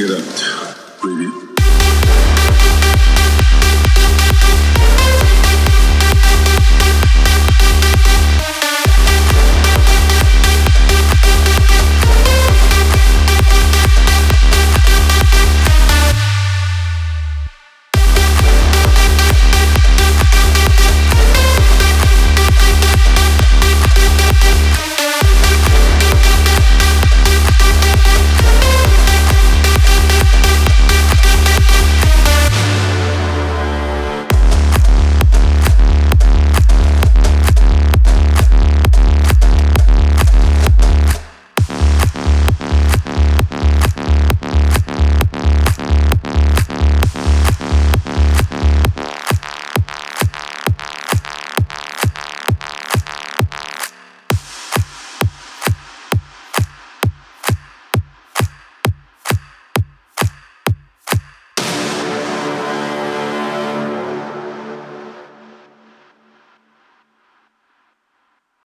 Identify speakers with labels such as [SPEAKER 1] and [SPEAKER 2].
[SPEAKER 1] computer